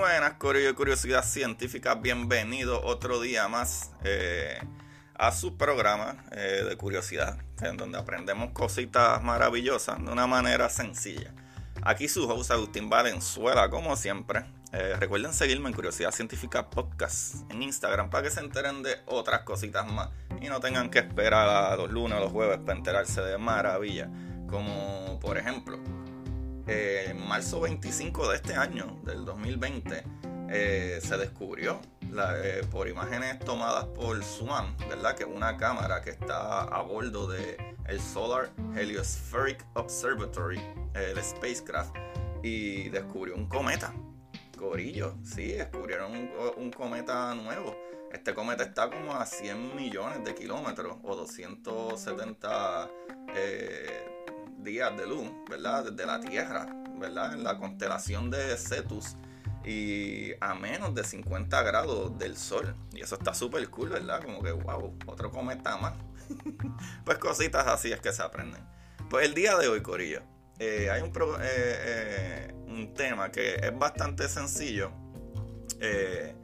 Buenas, Corillo Curiosidad Científica. Bienvenido otro día más eh, a su programa eh, de curiosidad, en donde aprendemos cositas maravillosas de una manera sencilla. Aquí su host Agustín Valenzuela, como siempre. Eh, recuerden seguirme en Curiosidad Científica Podcast en Instagram para que se enteren de otras cositas más y no tengan que esperar a los lunes o los jueves para enterarse de maravillas. Como por ejemplo, eh, en marzo 25 de este año, del 2020, eh, se descubrió eh, por imágenes tomadas por SWAN, ¿verdad? Que es una cámara que está a bordo de el Solar Heliospheric Observatory, el spacecraft, y descubrió un cometa. Corillo, sí, descubrieron un, un cometa nuevo. Este cometa está como a 100 millones de kilómetros o 270 eh, días de luz, ¿verdad? Desde la Tierra, ¿verdad? En la constelación de Cetus y a menos de 50 grados del Sol. Y eso está súper cool, ¿verdad? Como que, wow, otro cometa más. pues cositas así es que se aprenden. Pues el día de hoy, Corillo, eh, hay un, pro- eh, eh, un tema que es bastante sencillo. eh,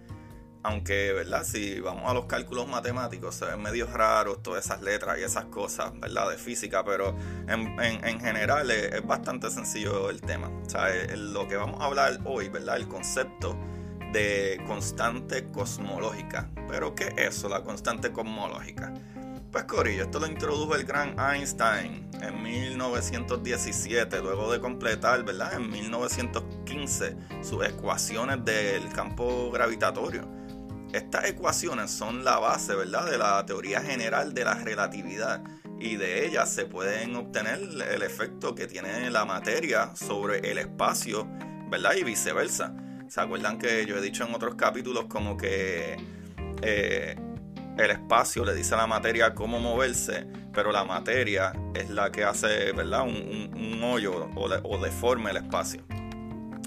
aunque, ¿verdad? Si vamos a los cálculos matemáticos, se ven medio raros todas esas letras y esas cosas, ¿verdad? De física, pero en, en- en general es, bastante sencillo el tema. O sea, lo que vamos a hablar hoy, ¿verdad? El concepto de constante cosmológica. ¿Pero qué es eso, la constante cosmológica? Pues Corillo, esto lo introdujo el gran Einstein en 1917, luego de completar, ¿verdad? En 1915 sus ecuaciones del campo gravitatorio. Estas ecuaciones son la base, ¿verdad? De la teoría general de la relatividad y de ellas se pueden obtener el efecto que tiene la materia sobre el espacio, ¿verdad? Y viceversa. ¿Se acuerdan que yo he dicho en otros capítulos como que eh, el espacio le dice a la materia cómo moverse, pero la materia es la que hace, ¿verdad? Un, hoyo o, le- o deforme el espacio.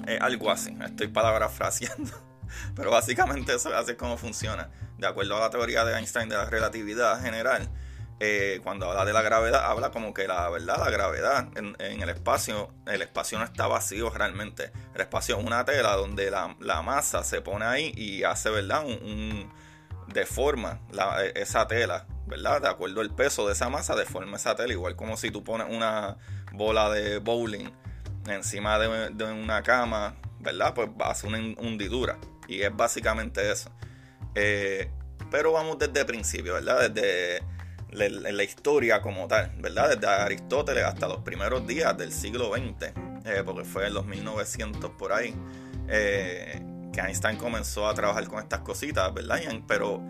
Eh, algo así, estoy parafraseando. Pero básicamente eso es como funciona. De acuerdo a la teoría de Einstein de la relatividad general, eh, cuando habla de la gravedad, habla como que la verdad, la gravedad en, el espacio, el espacio no está vacío realmente. El espacio es una tela donde la, masa se pone ahí y hace, ¿verdad? Un, deforma esa tela, ¿verdad? De acuerdo al peso de esa masa, deforma esa tela, igual como si tú pones una bola de bowling encima de, una cama, ¿verdad? Pues hace una hundidura. Y es básicamente eso. Eh, pero vamos desde el principio, ¿verdad? Desde la historia como tal, ¿verdad? Desde Aristóteles hasta los primeros días del siglo XX, eh, porque fue en los 1900 por ahí, eh, que Einstein comenzó a trabajar con estas cositas, ¿verdad? Pero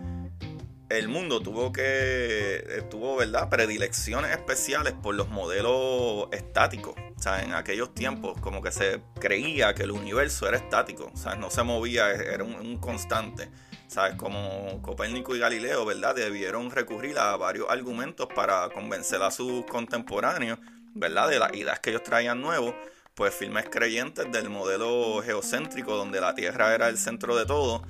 el mundo tuvo que, tuvo, ¿verdad? Predilecciones especiales por los modelos estáticos. O sea, en aquellos tiempos como que se creía que el universo era estático, o no se movía, era un constante. ¿sabes? Como Copérnico y Galileo, ¿verdad? Debieron recurrir a varios argumentos para convencer a sus contemporáneos, ¿verdad? De las ideas que ellos traían nuevos, pues firmes creyentes del modelo geocéntrico donde la Tierra era el centro de todo,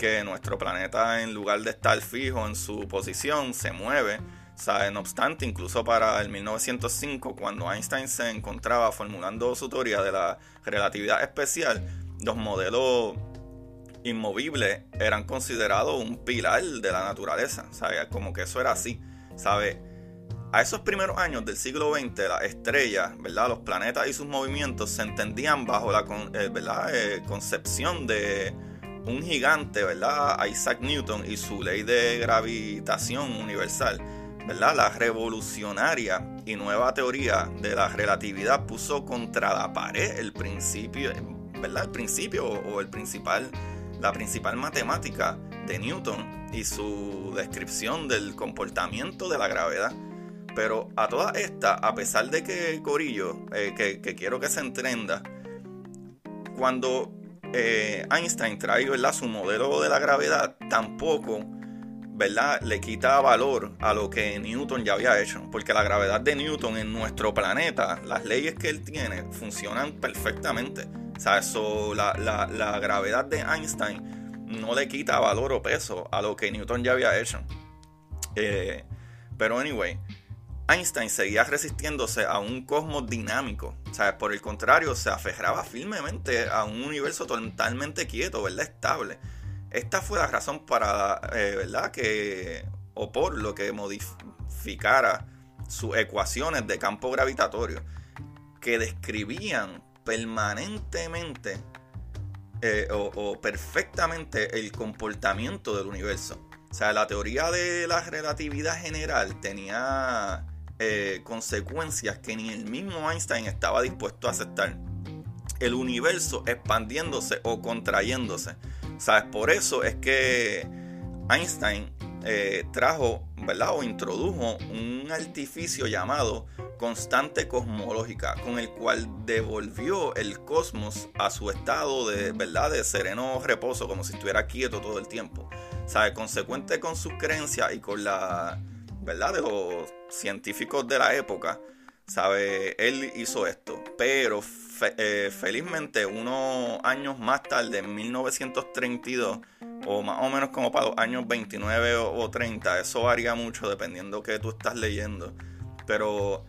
que nuestro planeta en lugar de estar fijo en su posición se mueve. ¿sabes? No obstante, incluso para el 1905, cuando Einstein se encontraba formulando su teoría de la relatividad especial, los modelos inmovibles eran considerados un pilar de la naturaleza, ¿sabes? Como que eso era así, ¿sabes? A esos primeros años del siglo XX, las estrellas, ¿verdad? Los planetas y sus movimientos se entendían bajo la eh, ¿verdad? Eh, concepción de un gigante, ¿verdad? Isaac Newton y su ley de gravitación universal, ¿verdad? La revolucionaria y nueva teoría de la relatividad puso contra la pared el principio, ¿verdad? El principio o el principal la principal matemática de Newton y su descripción del comportamiento de la gravedad. Pero a todas estas, a pesar de que Corillo, eh, que, quiero que se entenda, cuando eh, Einstein trae su modelo de la gravedad, tampoco ¿verdad? le quita valor a lo que Newton ya había hecho. Porque la gravedad de Newton en nuestro planeta, las leyes que él tiene, funcionan perfectamente. O sea, eso, la, la, gravedad de Einstein no le quita valor o peso a lo que Newton ya había hecho. Eh, pero anyway, Einstein seguía resistiéndose a un cosmos dinámico. O sea, por el contrario, se aferraba firmemente a un universo totalmente quieto, ¿verdad? Estable. Esta fue la razón para, eh, ¿verdad? Que, o por lo que modificara sus ecuaciones de campo gravitatorio, que describían permanentemente eh, o, perfectamente el comportamiento del universo. O sea, la teoría de la relatividad general tenía eh, consecuencias que ni el mismo Einstein estaba dispuesto a aceptar. El universo expandiéndose o contrayéndose. ¿Sabes? Por eso es que Einstein eh, trajo, ¿verdad? O introdujo un artificio llamado constante cosmológica, con el cual devolvió el cosmos a su estado de, ¿verdad? De sereno reposo, como si estuviera quieto todo el tiempo. ¿Sabe? Consecuente con sus creencias y con la, ¿verdad? De los científicos de la época, ¿sabe? Él hizo esto, pero eh, felizmente unos años más tarde, en 1932, o más o menos como para los años 29 o, 30, eso varía mucho dependiendo que tú estás leyendo, pero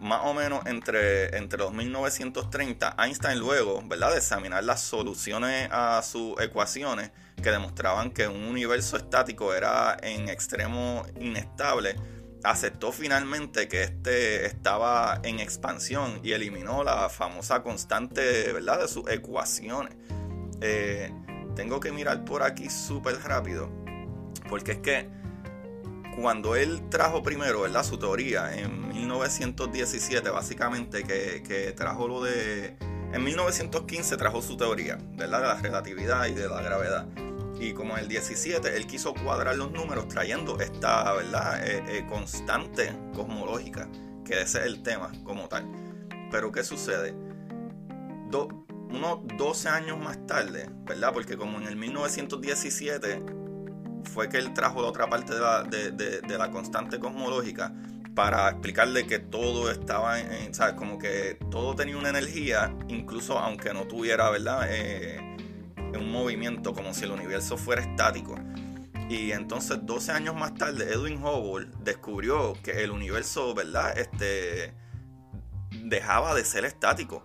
más o menos entre, entre los 1930, Einstein luego, ¿verdad?, de examinar las soluciones a sus ecuaciones que demostraban que un universo estático era en extremo inestable, aceptó finalmente que este estaba en expansión y eliminó la famosa constante, ¿verdad?, de sus ecuaciones. Eh, tengo que mirar por aquí súper rápido, porque es que cuando él trajo primero, ¿verdad?, su teoría en 1917, básicamente, que, que trajo lo de... En 1915 trajo su teoría, ¿verdad?, de la relatividad y de la gravedad. Y como en el 17 él quiso cuadrar los números trayendo esta, ¿verdad?, eh, eh, constante cosmológica, que ese es el tema como tal. Pero ¿qué sucede? unos 12 años más tarde, ¿verdad? Porque como en el 1917 fue que él trajo la otra parte de la, de, la constante cosmológica para explicarle que todo estaba en, ¿sabes? Como que todo tenía una energía, incluso aunque no tuviera, ¿verdad? Eh, un movimiento como si el universo fuera estático. Y entonces 12 años más tarde Edwin Hubble descubrió que el universo, ¿verdad? Este dejaba de ser estático.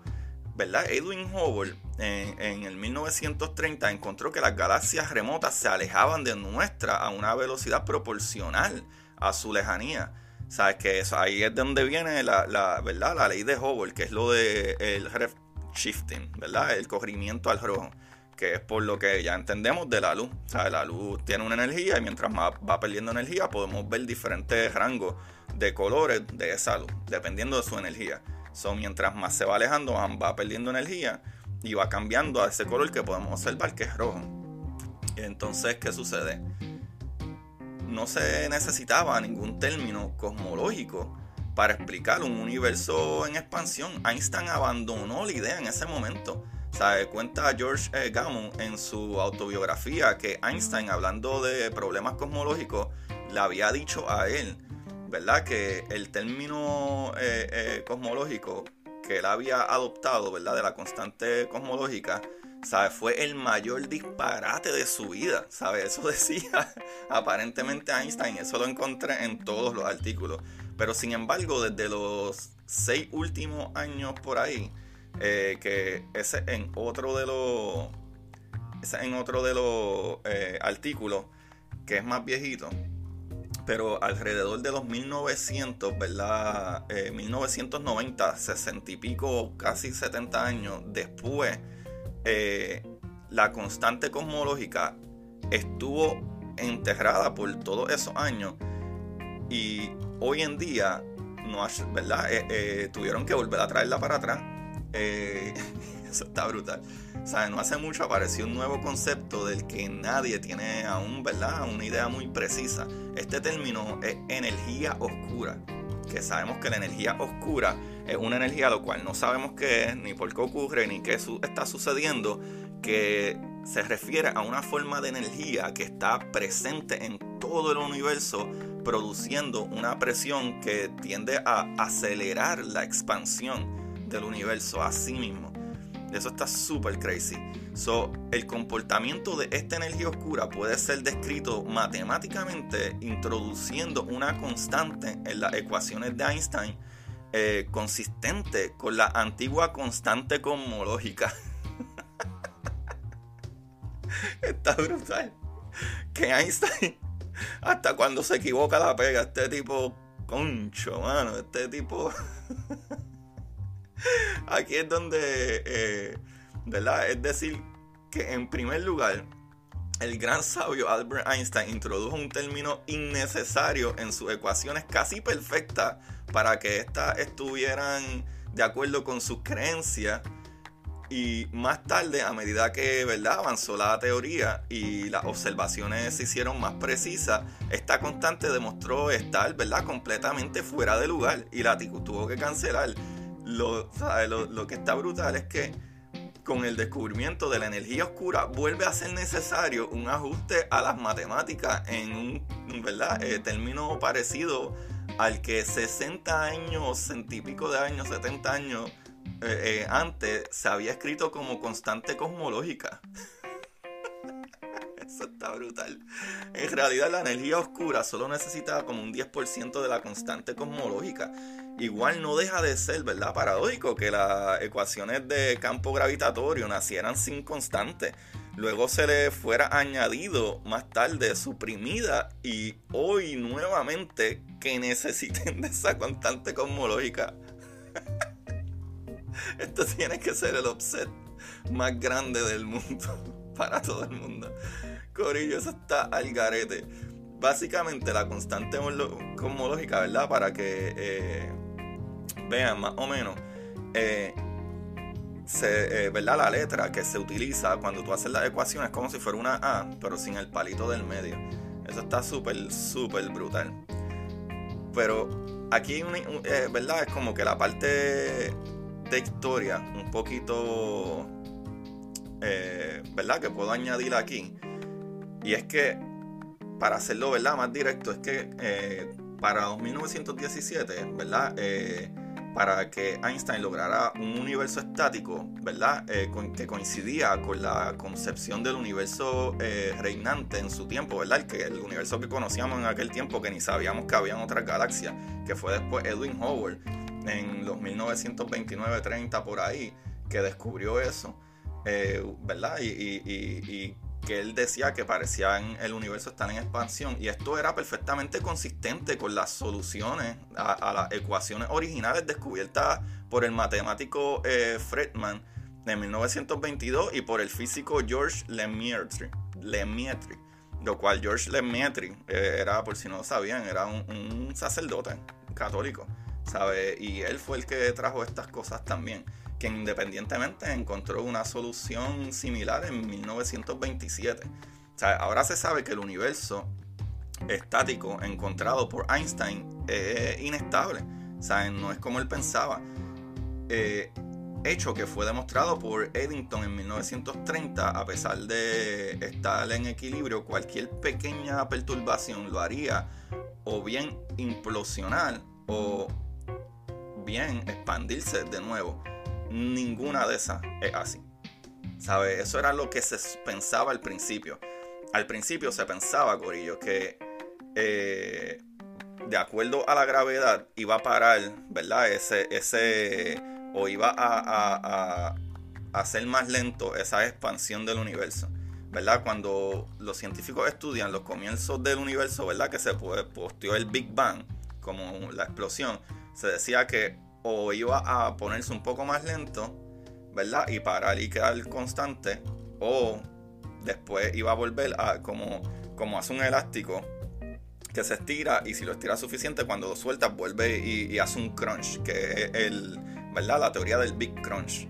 ¿Verdad? Edwin Hubble en, en, el 1930 encontró que las galaxias remotas se alejaban de nuestra a una velocidad proporcional a su lejanía. ¿Sabes que eso, Ahí es de donde viene la, ¿verdad? la ley de Hubble, que es lo de el shifting, ¿verdad? El corrimiento al rojo, que es por lo que ya entendemos de la luz. ¿sabes? La luz tiene una energía y mientras más va perdiendo energía podemos ver diferentes rangos de colores de esa luz, dependiendo de su energía. So, mientras más se va alejando, va perdiendo energía y va cambiando a ese color que podemos observar que es rojo. Entonces, ¿qué sucede? No se necesitaba ningún término cosmológico para explicar un universo en expansión. Einstein abandonó la idea en ese momento. ¿Sabe? Cuenta George eh, Gamow en su autobiografía que Einstein, hablando de problemas cosmológicos, le había dicho a él, ¿verdad? Que el término eh, eh, cosmológico que él había adoptado, ¿verdad? De la constante cosmológica, ¿sabes? Fue el mayor disparate de su vida, ¿sabes? Eso decía aparentemente Einstein, eso lo encontré en todos los artículos. Pero sin embargo, desde los seis últimos años por ahí, eh, que ese en otro de los, en otro de los eh, artículos, que es más viejito, pero alrededor de los 1900, ¿verdad? 1990, eh, 60 y pico, casi 70 años después eh, la constante cosmológica estuvo enterrada por todos esos años y hoy en día no ¿verdad? Eh, eh, tuvieron que volver a traerla para atrás. eso está brutal. O no hace mucho apareció un nuevo concepto del que nadie tiene aún, ¿verdad? Una idea muy precisa. Este término es energía oscura que sabemos que la energía oscura es una energía lo cual no sabemos qué es, ni por qué ocurre, ni qué está sucediendo, que se refiere a una forma de energía que está presente en todo el universo, produciendo una presión que tiende a acelerar la expansión del universo a sí mismo. Eso está súper crazy. So, el comportamiento de esta energía oscura puede ser descrito matemáticamente introduciendo una constante en las ecuaciones de Einstein eh, consistente con la antigua constante cosmológica. está brutal. Que Einstein, hasta cuando se equivoca la pega, este tipo, concho, mano, este tipo... Aquí es donde, eh, ¿verdad? Es decir, que en primer lugar, el gran sabio Albert Einstein introdujo un término innecesario en sus ecuaciones casi perfectas para que éstas estuvieran de acuerdo con sus creencias. Y más tarde, a medida que ¿verdad? avanzó la teoría y las observaciones se hicieron más precisas, esta constante demostró estar ¿verdad? completamente fuera de lugar y la tuvo que cancelar lo, lo, que está brutal es que con el descubrimiento de la energía oscura vuelve a ser necesario un ajuste a las matemáticas en un ¿verdad? Eh, término parecido al que 60 años, científicos de años, 70 años eh, eh, antes se había escrito como constante cosmológica. Eso está brutal. En realidad la energía oscura solo necesitaba como un 10% de la constante cosmológica. Igual no deja de ser, ¿verdad? Paradójico que las ecuaciones de campo gravitatorio nacieran sin constante. Luego se le fuera añadido más tarde suprimida y hoy nuevamente que necesiten de esa constante cosmológica. Esto tiene que ser el offset más grande del mundo para todo el mundo. Corillo, eso está al garete. Básicamente la constante cosmológica, ¿verdad? Para que eh, vean más o menos, eh, eh, ¿verdad? La letra que se utiliza cuando tú haces la ecuación es como si fuera una A, pero sin el palito del medio. Eso está súper, súper brutal. Pero aquí, ¿verdad? Es como que la parte de historia, un poquito, ¿verdad? Que puedo añadir aquí y es que, para hacerlo ¿verdad? más directo, es que eh, para 1917, ¿verdad? Eh, para que Einstein lograra un universo estático, ¿verdad? Eh, que coincidía con la concepción del universo eh, reinante en su tiempo, ¿verdad? El, que, el universo que conocíamos en aquel tiempo, que ni sabíamos que habían otras galaxias, que fue después Edwin Howard en los 1929-30 por ahí, que descubrió eso, ¿verdad? y que él decía que parecían el universo estar en expansión y esto era perfectamente consistente con las soluciones a, las ecuaciones originales descubiertas por el matemático eh, Friedman en 1922 y por el físico George Lemaitre, Lemaitre lo cual George Lemaitre eh, era, por si no lo sabían, era un, un sacerdote católico, ¿sabe? Y él fue el que trajo estas cosas también que independientemente encontró una solución similar en 1927. O sea, ahora se sabe que el universo estático encontrado por Einstein es inestable. O sea, no es como él pensaba. Eh, hecho que fue demostrado por Eddington en 1930, a pesar de estar en equilibrio, cualquier pequeña perturbación lo haría o bien implosionar o bien expandirse de nuevo ninguna de esas es así. ¿Sabe? Eso era lo que se pensaba al principio. Al principio se pensaba, Corillo, que eh, de acuerdo a la gravedad iba a parar, ¿verdad? Ese, ese, o iba a, hacer más lento esa expansión del universo. ¿verdad? Cuando los científicos estudian los comienzos del universo, ¿verdad? Que se posteó el Big Bang, como la explosión, se decía que o iba a ponerse un poco más lento, ¿verdad? Y parar y quedar constante, o después iba a volver a como, como hace un elástico que se estira y si lo estira suficiente, cuando lo sueltas vuelve y, hace un crunch, que es el, ¿verdad? la teoría del Big Crunch.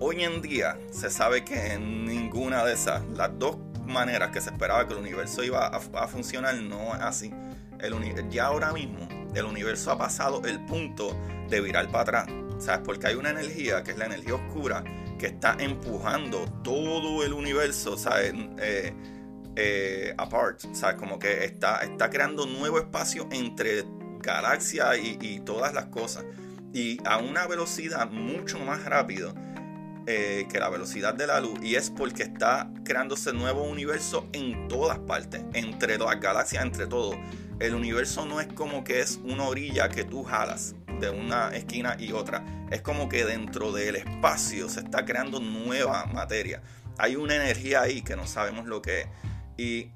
Hoy en día se sabe que en ninguna de esas, las dos maneras que se esperaba que el universo iba a, funcionar, no es así. El, ya ahora mismo el universo ha pasado el punto de virar para atrás. ¿Sabes? Porque hay una energía que es la energía oscura que está empujando todo el universo, ¿sabes? Eh, eh, apart, ¿sabes? Como que está, está creando nuevo espacio entre galaxias y, todas las cosas. Y a una velocidad mucho más rápido eh, que la velocidad de la luz. Y es porque está creándose nuevo universo en todas partes, entre las galaxias, entre todo. El universo no es como que es una orilla que tú jalas de una esquina y otra. Es como que dentro del espacio se está creando nueva materia. Hay una energía ahí que no sabemos lo que es. ¿Y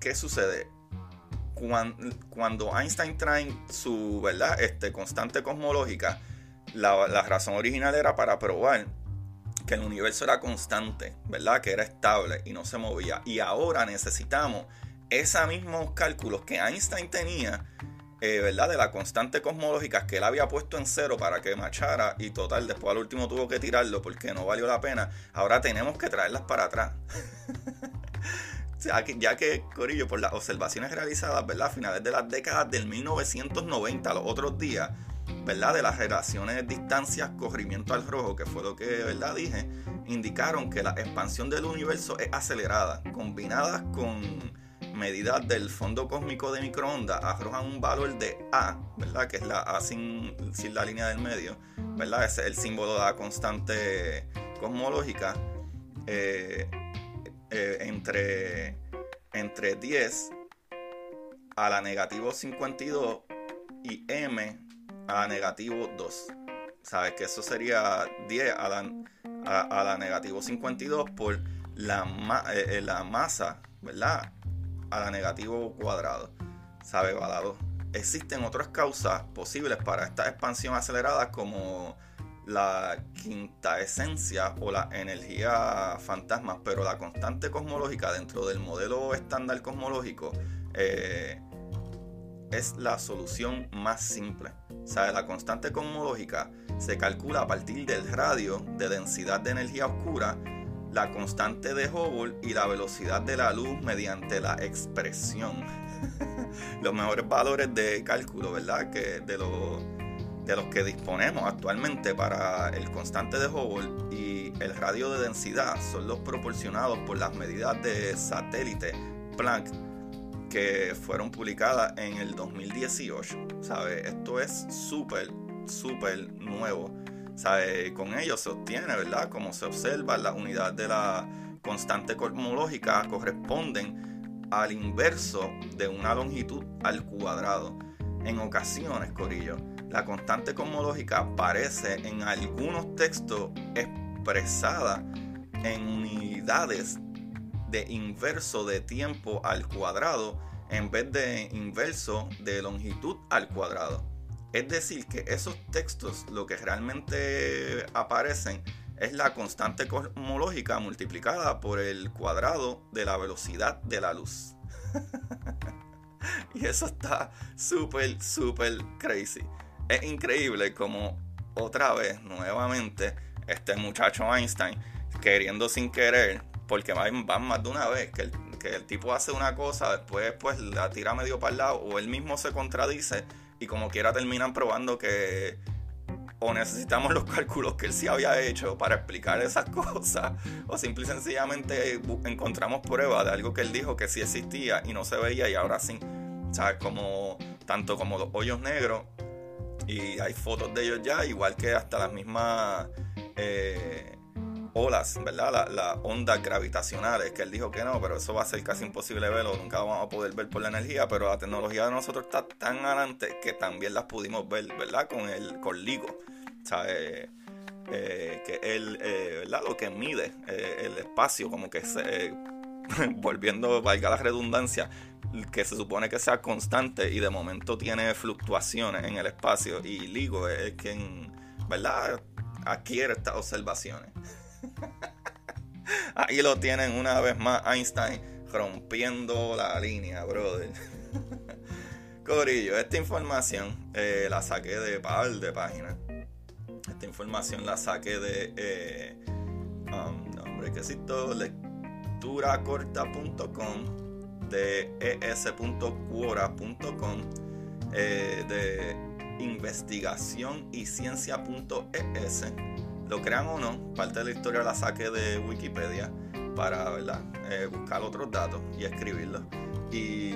qué sucede? Cuando, Einstein trae su ¿verdad? Este, constante cosmológica, la, la razón original era para probar que el universo era constante, ¿verdad? Que era estable y no se movía. Y ahora necesitamos esos mismos cálculos que Einstein tenía eh, ¿verdad? De la constante cosmológica que él había puesto en cero para que machara y total, después al último tuvo que tirarlo porque no valió la pena. Ahora tenemos que traerlas para atrás. ya que, Corillo, por las observaciones realizadas, ¿verdad? A finales de las décadas del 1990, los otros días, ¿verdad? De las relaciones distancias, corrimiento al rojo, que fue lo que, ¿verdad? Dije, indicaron que la expansión del universo es acelerada, combinadas con medidas del fondo cósmico de microondas arrojan un valor de A, ¿verdad? Que es la A sin, la línea del medio, ¿verdad? Es el símbolo de la constante cosmológica. Eh, eh, entre, entre 10 a la negativo 52 y M a la negativo 2. ¿Sabes? Que eso sería 10 a la, a, la negativo 52 por la, eh, la masa, ¿verdad? A la negativo cuadrado. ¿Sabe? Balado. Existen otras causas posibles para esta expansión acelerada como la quinta esencia o la energía fantasma, pero la constante cosmológica dentro del modelo estándar cosmológico eh, es la solución más simple. ¿Sabe? La constante cosmológica se calcula a partir del radio de densidad de energía oscura la constante de Hubble y la velocidad de la luz mediante la expresión. los mejores valores de cálculo, ¿verdad? Que de, los, de los que disponemos actualmente para el constante de Hubble y el radio de densidad son los proporcionados por las medidas de satélite Planck que fueron publicadas en el 2018. ¿Sabe? Esto es súper, súper nuevo. Con ello se obtiene, ¿verdad? Como se observa, las unidades de la constante cosmológica corresponden al inverso de una longitud al cuadrado. En ocasiones, Corillo, la constante cosmológica aparece en algunos textos expresada en unidades de inverso de tiempo al cuadrado en vez de inverso de longitud al cuadrado. Es decir, que esos textos lo que realmente aparecen es la constante cosmológica multiplicada por el cuadrado de la velocidad de la luz. y eso está súper, súper crazy. Es increíble como otra vez, nuevamente, este muchacho Einstein, queriendo sin querer, porque van, más de una vez, que el, que el tipo hace una cosa, después pues la tira medio para el lado, o él mismo se contradice, y como quiera terminan probando que o necesitamos los cálculos que él sí había hecho para explicar esas cosas, o simple y sencillamente encontramos pruebas de algo que él dijo que sí existía y no se veía y ahora sí. O sea, como tanto como los hoyos negros, y hay fotos de ellos ya, igual que hasta las mismas eh, olas, ¿verdad? Las ondas gravitacionales, que él dijo que no, pero eso va a ser casi imposible verlo, nunca vamos a poder ver por la energía, pero la tecnología de nosotros está tan adelante que también las pudimos ver, ¿verdad? Con el con LIGO, ¿sabes? Eh, que él, eh, ¿verdad? Lo que mide eh, el espacio, como que se, volviendo, valga la redundancia, que se supone que sea constante y de momento tiene fluctuaciones en el espacio y LIGO es quien, ¿verdad? Adquiere estas observaciones. Ahí lo tienen una vez más Einstein rompiendo la línea, brother. Corillo, esta información eh, la saqué de par de páginas. Esta información la saqué de eh, um, nombre que lecturacorta.com, de es.quora.com, eh, de investigación y ciencia.es lo crean o no, parte de la historia la saqué de Wikipedia para eh, buscar otros datos y escribirlos. Y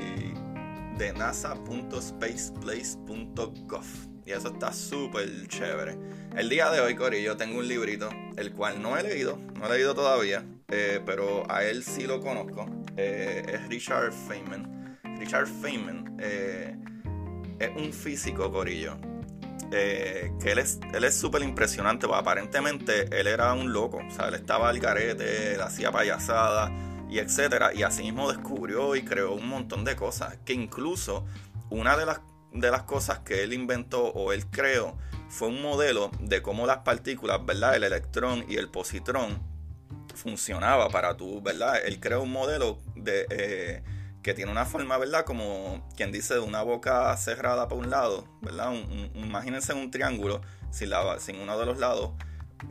de nasa.spaceplace.gov. Y eso está súper chévere. El día de hoy, Corillo, tengo un librito, el cual no he leído, no he leído todavía, eh, pero a él sí lo conozco. Eh, es Richard Feynman. Richard Feynman es un físico, Corillo, que él es él es súper impresionante, porque aparentemente él era un loco, o sea, él estaba al garete, él hacía payasada y etcétera, y así mismo descubrió y creó un montón de cosas, que incluso una de las, de las cosas que él inventó o él creó fue un modelo de cómo las partículas, ¿verdad? El electrón y el positrón funcionaba para tú, ¿verdad? Él creó un modelo de... Eh, que tiene una forma, ¿verdad? Como quien dice, de una boca cerrada por un lado, ¿verdad? imagínense un triángulo sin, la, sin uno de los lados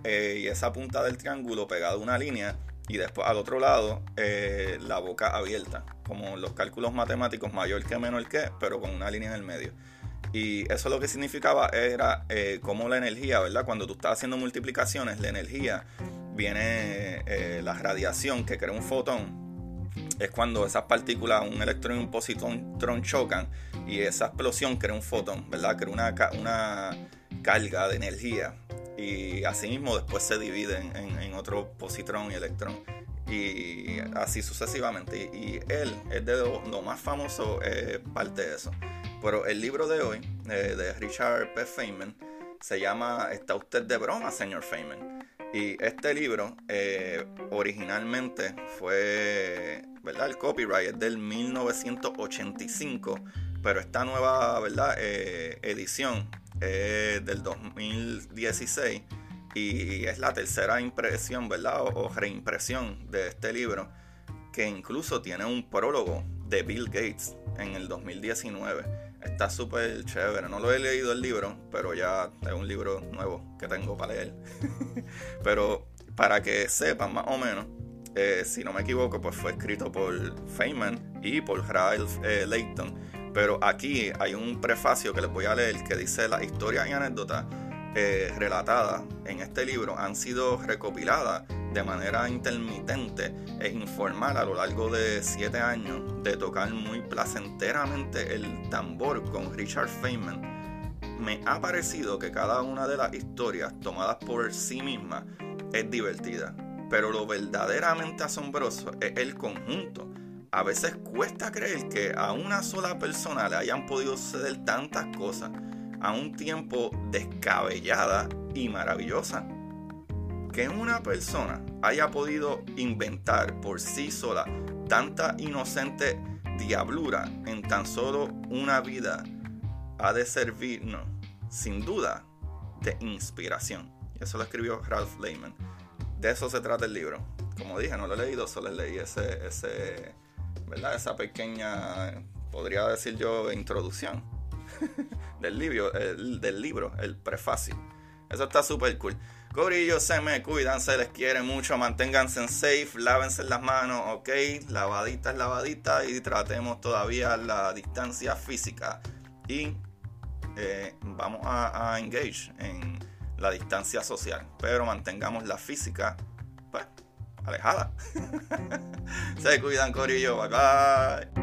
eh, y esa punta del triángulo pegada a una línea y después al otro lado eh, la boca abierta, como los cálculos matemáticos mayor que menor que, pero con una línea en el medio. Y eso lo que significaba era eh, como la energía, ¿verdad? Cuando tú estás haciendo multiplicaciones, la energía viene la radiación que crea un fotón es cuando esas partículas, un electrón y un positrón chocan y esa explosión crea un fotón, ¿verdad? Crea una, una carga de energía y asimismo después se dividen en, otro positrón y electrón y así sucesivamente. Y, él es de lo, más famoso, eh, parte de eso. Pero el libro de hoy, eh, de Richard P. Feynman, se llama ¿Está usted de broma, señor Feynman? Y este libro eh, originalmente fue, ¿verdad? El copyright es del 1985, pero esta nueva, ¿verdad? Eh, edición es del 2016 y es la tercera impresión, ¿verdad? O, reimpresión de este libro, que incluso tiene un prólogo de Bill Gates en el 2019. Está súper chévere. No lo he leído el libro, pero ya es un libro nuevo que tengo para leer. pero para que sepan más o menos, eh, si no me equivoco, pues fue escrito por Feynman y por Ralph eh, Layton. Pero aquí hay un prefacio que les voy a leer que dice las historias y anécdotas eh, relatadas en este libro han sido recopiladas de manera intermitente e informal a lo largo de siete años de tocar muy placenteramente el tambor con Richard Feynman me ha parecido que cada una de las historias tomadas por sí misma es divertida. Pero lo verdaderamente asombroso es el conjunto. A veces cuesta creer que a una sola persona le hayan podido suceder tantas cosas a un tiempo descabellada y maravillosa. Que una persona haya podido inventar por sí sola tanta inocente diablura en tan solo una vida ha de servirnos, sin duda, de inspiración. Y eso lo escribió Ralph Lehman. De eso se trata el libro. Como dije, no lo he leído, solo leí ese, ese, ¿verdad? esa pequeña, podría decir yo, introducción del, libro, el, del libro, el prefacio. Eso está súper cool. Corillo, se me cuidan, se les quiere mucho, manténganse en safe, lávense las manos, ok, lavadita es lavadita y tratemos todavía la distancia física. Y eh, vamos a, a, engage en la distancia social, pero mantengamos la física, pues, alejada. se cuidan, Corillo, bye bye.